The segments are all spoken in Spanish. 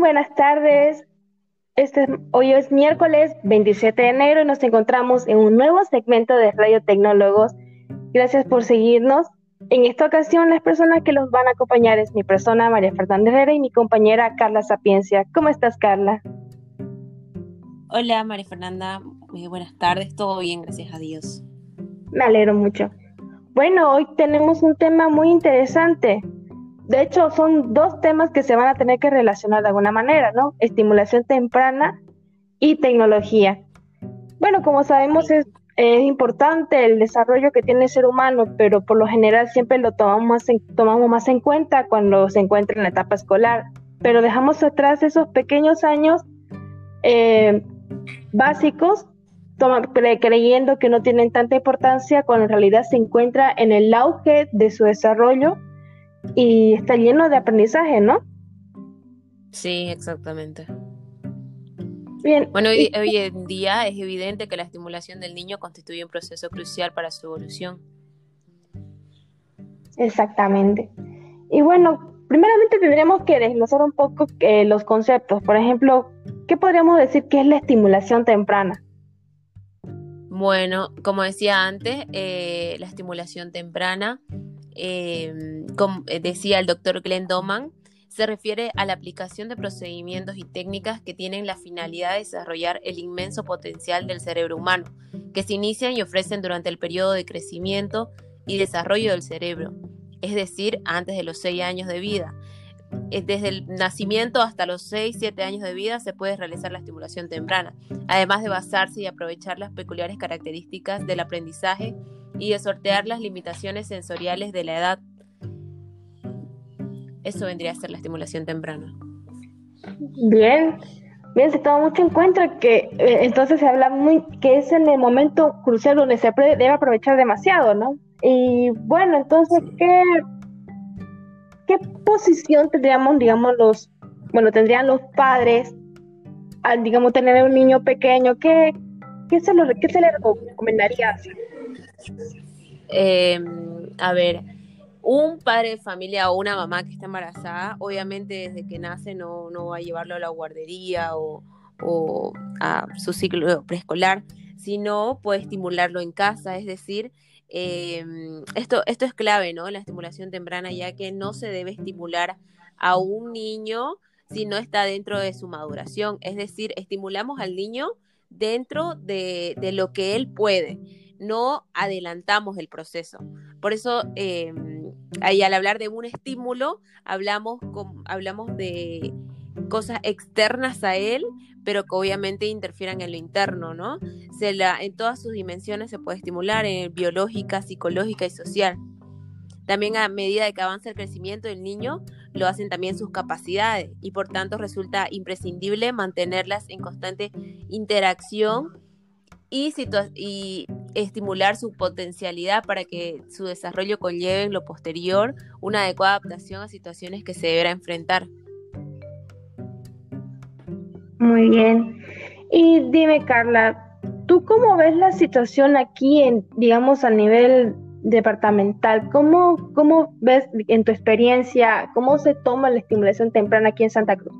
buenas tardes. Este, hoy es miércoles 27 de enero y nos encontramos en un nuevo segmento de Radio Tecnólogos. Gracias por seguirnos. En esta ocasión, las personas que los van a acompañar es mi persona, María Fernanda Herrera, y mi compañera Carla Sapiencia. ¿Cómo estás, Carla? Hola, María Fernanda. Muy buenas tardes. Todo bien, gracias a Dios. Me alegro mucho. Bueno, hoy tenemos un tema muy interesante. De hecho, son dos temas que se van a tener que relacionar de alguna manera, ¿no? Estimulación temprana y tecnología. Bueno, como sabemos, es, importante el desarrollo que tiene el ser humano, pero por lo general siempre lo tomamos más en, tomamos más en cuenta cuando se encuentra en la etapa escolar. Pero dejamos atrás esos pequeños años eh, básicos creyendo que no tienen tanta importancia cuando en realidad se encuentra en el auge de su desarrollo y está lleno de aprendizaje, ¿no? Sí, exactamente. Bien. Bueno, hoy, en día es evidente que la estimulación del niño constituye un proceso crucial para su evolución. Exactamente. Y bueno, primeramente tendríamos que desglosar un poco eh, los conceptos. Por ejemplo, ¿qué podríamos decir que es la estimulación temprana? Bueno, como decía antes, eh, la estimulación temprana, em, como eh, decía el doctor Glenn Doman, se refiere a la aplicación de procedimientos y técnicas que tienen la finalidad de desarrollar el inmenso potencial del cerebro humano, que se inician y ofrecen durante el periodo de crecimiento y desarrollo del cerebro, es decir, antes de los seis años de vida, eh, desde el nacimiento hasta los 6, 7 años de vida se puede realizar la estimulación temprana, además de basarse y aprovechar las peculiares características del aprendizaje y de sortear las limitaciones sensoriales de la edad. Eso vendría a ser la estimulación temprana. Bien, bien, se toma mucho en cuenta que eh, entonces se habla muy que es en el momento crucial donde se debe aprovechar demasiado, ¿no? Y bueno, entonces, ¿qué ¿qué posición tendríamos, digamos, los, bueno, tendrían los padres al, digamos, tener un niño pequeño? ¿Qué, qué, se, lo, qué se le recomendaría em, a ver, un padre de familia o una mamá que está embarazada, obviamente desde que nace no, no va a llevarlo a la guardería o, a su ciclo preescolar, sino puede estimularlo en casa, es decir, Em, esto, esto es clave, ¿no? La estimulación temprana, ya que no se debe estimular a un niño si no está dentro de su maduración. Es decir, estimulamos al niño dentro de, lo que él puede, no adelantamos el proceso. Por eso, em, ahí al hablar de un estímulo, hablamos, hablamos de cosas externas a él, pero que obviamente interfieran en lo interno, ¿no? Se la, en todas sus dimensiones se puede estimular, en biológica, psicológica y social. También a medida de que avanza el crecimiento del niño, lo hacen también sus capacidades y por tanto resulta imprescindible mantenerlas en constante interacción y, y estimular su potencialidad para que su desarrollo conlleve en lo posterior una adecuada adaptación a situaciones que se deberá enfrentar. Muy bien. Y dime, Carla, ¿tú cómo ves la situación aquí, en, digamos, a nivel departamental? ¿Cómo, ¿Cómo ves en tu experiencia, cómo se toma la estimulación temprana aquí en Santa Cruz?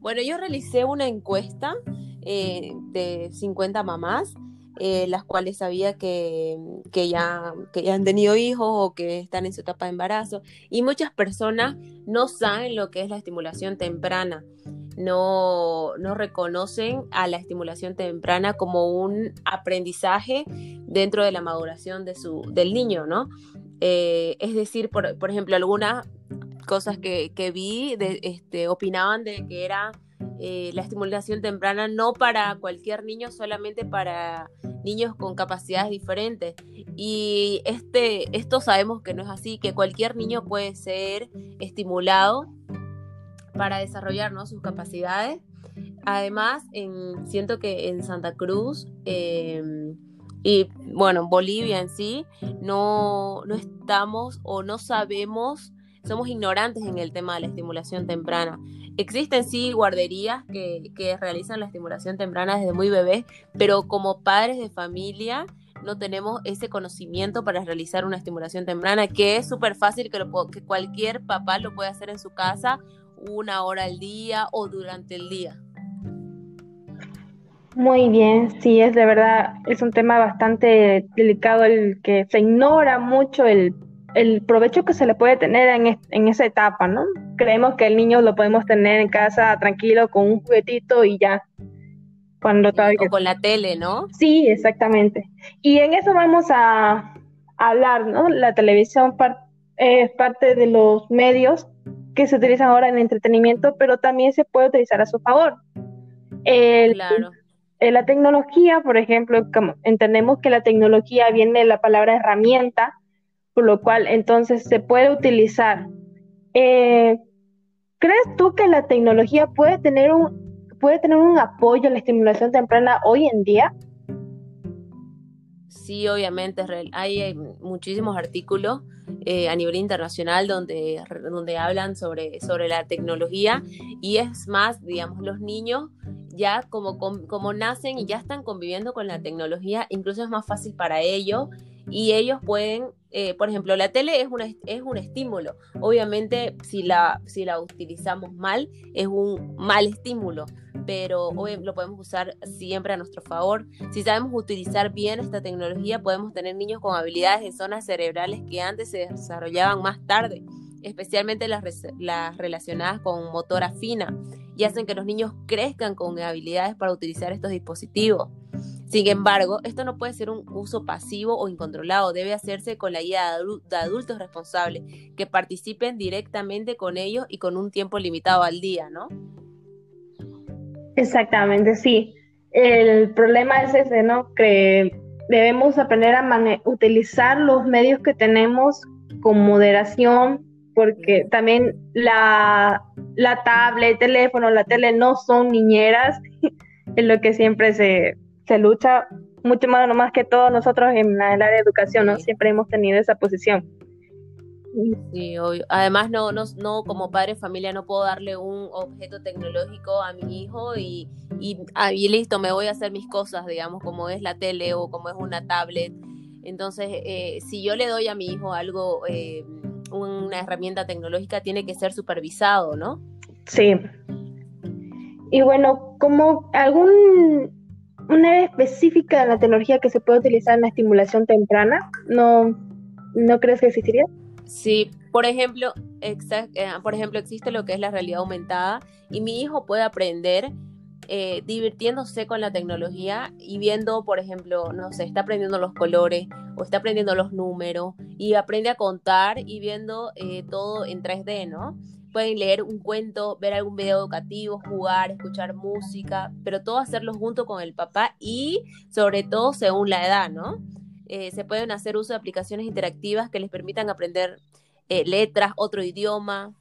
Bueno, yo realicé una encuesta eh, de 50 mamás, eh, las cuales sabía que, que, ya, que ya han tenido hijos o que están en su etapa de embarazo, y muchas personas no saben lo que es la estimulación temprana no, reconocen a la estimulación temprana como un aprendizaje dentro de la maduración de su, del niño, ¿no? Eh, es decir, por, ejemplo, algunas cosas que, vi este, opinaban de que era eh, la estimulación temprana no para cualquier niño, solamente para niños con capacidades diferentes. Y este, esto sabemos que no es así, que cualquier niño puede ser estimulado para desarrollar sus capacidades. Además, en, siento que en Santa Cruz em, y bueno, Bolivia en sí, no, no estamos o no sabemos, somos ignorantes en el tema de la estimulación temprana. Existen sí guarderías que, realizan la estimulación temprana desde muy bebé, pero como padres de familia no tenemos ese conocimiento para realizar una estimulación temprana, que es súper fácil que, lo, que cualquier papá lo puede hacer en su casa una hora al día o durante el día. Muy bien, sí, es de verdad, es un tema bastante delicado el que se ignora mucho el, el provecho que se le puede tener en, en, esa etapa, ¿no? Creemos que el niño lo podemos tener en casa tranquilo con un juguetito y ya. Cuando o con la tele, ¿no? Sí, exactamente. Y en eso vamos a, hablar, ¿no? La televisión es parte de los medios que se utilizan ahora en entretenimiento, pero también se puede utilizar a su favor. claro. la tecnología, por ejemplo, como entendemos que la tecnología viene de la palabra herramienta, por lo cual entonces se puede utilizar. Eh, ¿Crees tú que la tecnología puede tener un puede tener un apoyo en la estimulación temprana hoy en día? Sí, obviamente, hay muchísimos artículos eh, a nivel internacional donde, donde hablan sobre, sobre la tecnología y es más, digamos, los niños ya como, como nacen y ya están conviviendo con la tecnología, incluso es más fácil para ellos y ellos pueden, eh, por ejemplo, la tele es, una, es un estímulo. Obviamente, si la, si la utilizamos mal, es un mal estímulo pero hoy lo podemos usar siempre a nuestro favor. Si sabemos utilizar bien esta tecnología, podemos tener niños con habilidades en zonas cerebrales que antes se desarrollaban más tarde, especialmente las, las relacionadas con motora fina, y hacen que los niños crezcan con habilidades para utilizar estos dispositivos. Sin embargo, esto no puede ser un uso pasivo o incontrolado, debe hacerse con la guía de adultos responsables que participen directamente con ellos y con un tiempo limitado al día, ¿no? Exactamente, sí. El problema es ese, ¿no? Que debemos aprender a utilizar los medios que tenemos con moderación, porque también la, la tablet, el teléfono, la tele no son niñeras, es lo que siempre se, se lucha, mucho más, más que todos nosotros en, la, el área de educación, ¿no? Siempre hemos tenido esa posición. Sí, obvio. Además, no, no, no, como padre de familia no puedo darle un objeto tecnológico a mi hijo y, y, ah, listo, me voy a hacer mis cosas, digamos, como es la tele o como es una tablet. Entonces, eh, si yo le doy a mi hijo algo, eh, una herramienta tecnológica, tiene que ser supervisado, ¿no? Sí. Y bueno, como algún una área específica de la tecnología que se puede utilizar en la estimulación temprana, ¿no, no crees que existiría? Sí, por ejemplo, eh, por ejemplo, existe lo que es la realidad aumentada y mi hijo puede aprender eh, divirtiéndose con la tecnología y viendo, por ejemplo, no sé, está aprendiendo los colores o está aprendiendo los números y aprende a contar y viendo eh, todo en 3D, ¿no? Pueden leer un cuento, ver algún video educativo, jugar, escuchar música, pero todo hacerlo junto con el papá y sobre todo según la edad, ¿no? Eh, se pueden hacer uso de aplicaciones interactivas que les permitan aprender eh, letras, otro idioma,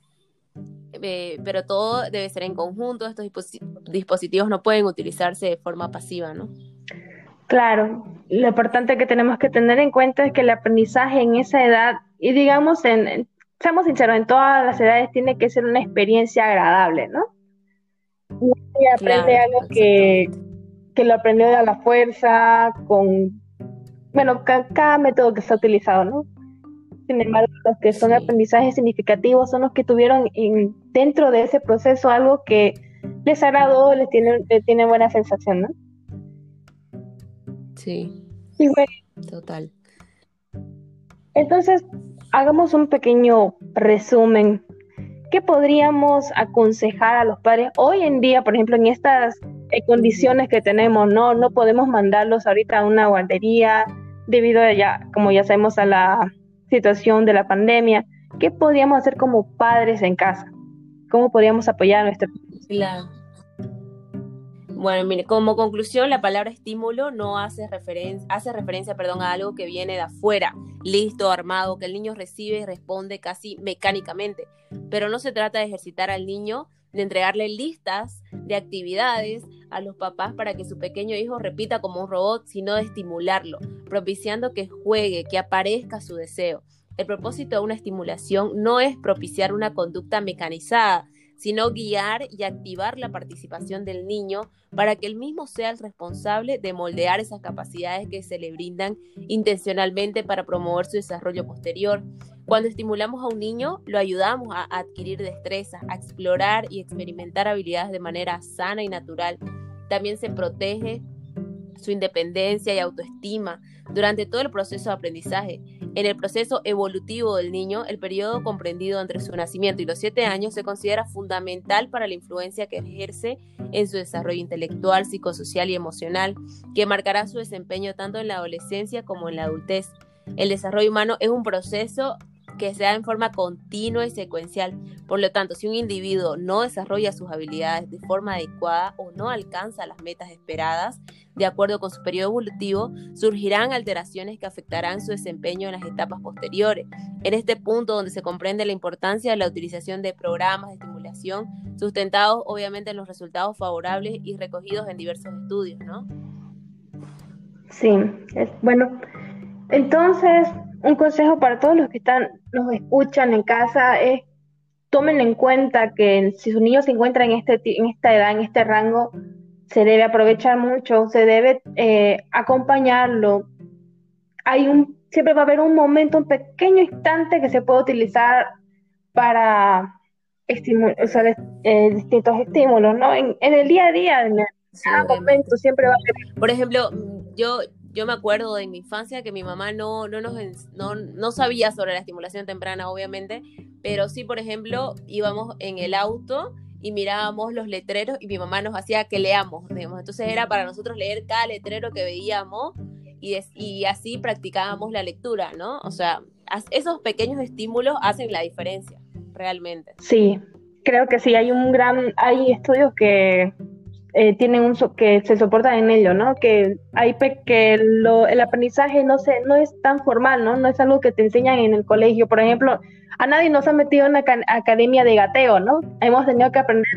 eh, pero todo debe ser en conjunto. Estos dispositivos no pueden utilizarse de forma pasiva, ¿no? Claro, lo importante que tenemos que tener en cuenta es que el aprendizaje en esa edad, y digamos, en, seamos sinceros, en todas las edades tiene que ser una experiencia agradable, ¿no? Y aprende algo que, que lo aprendió de la fuerza, con bueno, cada, método que se ha utilizado, ¿no? Sin embargo, los que son aprendizajes significativos son los que tuvieron dentro de ese proceso algo que les agradó, les tiene, tiene buena sensación, ¿no? Sí. Total. Entonces, hagamos un pequeño resumen. ¿Qué podríamos aconsejar a los padres hoy en día, por ejemplo, en estas condiciones que tenemos? No, no podemos mandarlos ahorita a una guardería, debido a ya, como ya sabemos, a la situación de la pandemia, ¿qué podríamos hacer como padres en casa? ¿Cómo podríamos apoyar a nuestro Claro. Bueno, mire, como conclusión, la palabra estímulo no hace referencia, hace referencia, perdón, a algo que viene de afuera, listo, armado, que el niño recibe y responde casi mecánicamente. Pero no se trata de ejercitar al niño, de entregarle listas de actividades a los papás para que su pequeño hijo repita como un robot, sino de estimularlo, propiciando que juegue, que aparezca su deseo. El propósito de una estimulación no es propiciar una conducta mecanizada, sino guiar y activar la participación del niño para que él mismo sea el responsable de moldear esas capacidades que se le brindan intencionalmente para promover su desarrollo posterior. Cuando estimulamos a un niño, lo ayudamos a adquirir destrezas, a explorar y experimentar habilidades de manera sana y natural. También se protege su independencia y autoestima durante todo el proceso de aprendizaje. En el proceso evolutivo del niño, el periodo comprendido entre su nacimiento y los siete años se considera fundamental para la influencia que ejerce en su desarrollo intelectual, psicosocial y emocional, que marcará su desempeño tanto en la adolescencia como en la adultez. El desarrollo humano es un proceso que se da en forma continua y secuencial. Por lo tanto, si un individuo no desarrolla sus habilidades de forma adecuada o no alcanza las metas esperadas, de acuerdo con su periodo evolutivo, surgirán alteraciones que afectarán su desempeño en las etapas posteriores. En este punto donde se comprende la importancia de la utilización de programas de estimulación sustentados obviamente en los resultados favorables y recogidos en diversos estudios, ¿no? Sí, bueno, entonces un consejo para todos los que están, nos escuchan en casa es tomen en cuenta que si su niño se encuentra en, este, en esta edad, en este rango, se debe aprovechar mucho, se debe eh, acompañarlo. Hay un, siempre va a haber un momento, un pequeño instante que se puede utilizar para o sea, eh, distintos estímulos, ¿no? En, el día a día, en cada momento, siempre va a haber. Por ejemplo, yo yo me acuerdo de mi infancia que mi mamá no, no, nos, no, no sabía sobre la estimulación temprana, obviamente, pero sí, por ejemplo, íbamos en el auto y mirábamos los letreros y mi mamá nos hacía que leamos, digamos. Entonces era para nosotros leer cada letrero que veíamos y, y así practicábamos la lectura, ¿no? O sea, esos pequeños estímulos hacen la diferencia, realmente. Sí, creo que sí, hay un gran, hay estudios que eh, tienen un que se soportan en ello, ¿no? Que hay que el aprendizaje no se no es tan formal, ¿no? No es algo que te enseñan en el colegio, por ejemplo, a nadie nos ha metido en una academia de gateo, ¿no? Hemos tenido que aprender,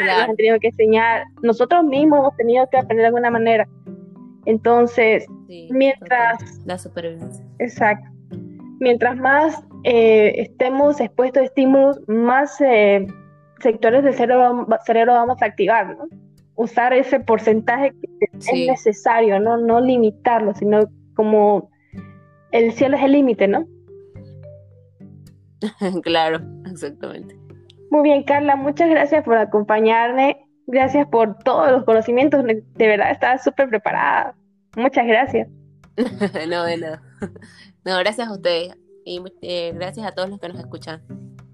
hemos tenido que enseñar, nosotros mismos hemos tenido que aprender de alguna manera. Entonces, mientras la supervivencia. Exacto. Mientras más eh, estemos expuestos a estímulos, más eh, sectores del cerebro, cerebro vamos a activar, ¿no? Usar ese porcentaje que es necesario, ¿no? No limitarlo, sino como el cielo es el límite, ¿no? claro, exactamente. Muy bien, Carla, muchas gracias por acompañarme. Gracias por todos los conocimientos. De verdad, estaba súper preparada. Muchas gracias. no, de nada. No, gracias a ustedes y eh, gracias a todos los que nos escuchan.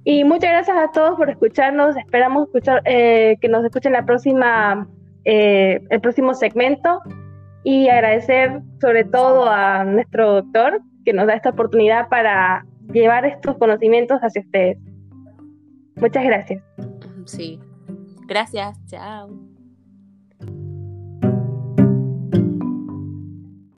Y muchas gracias a todos por escucharnos. Esperamos escuchar eh, que nos escuchen la próxima, eh, el próximo segmento y agradecer sobre todo a nuestro doctor que nos da esta oportunidad para llevar estos conocimientos hacia ustedes. Muchas gracias. Sí. Gracias. Chao.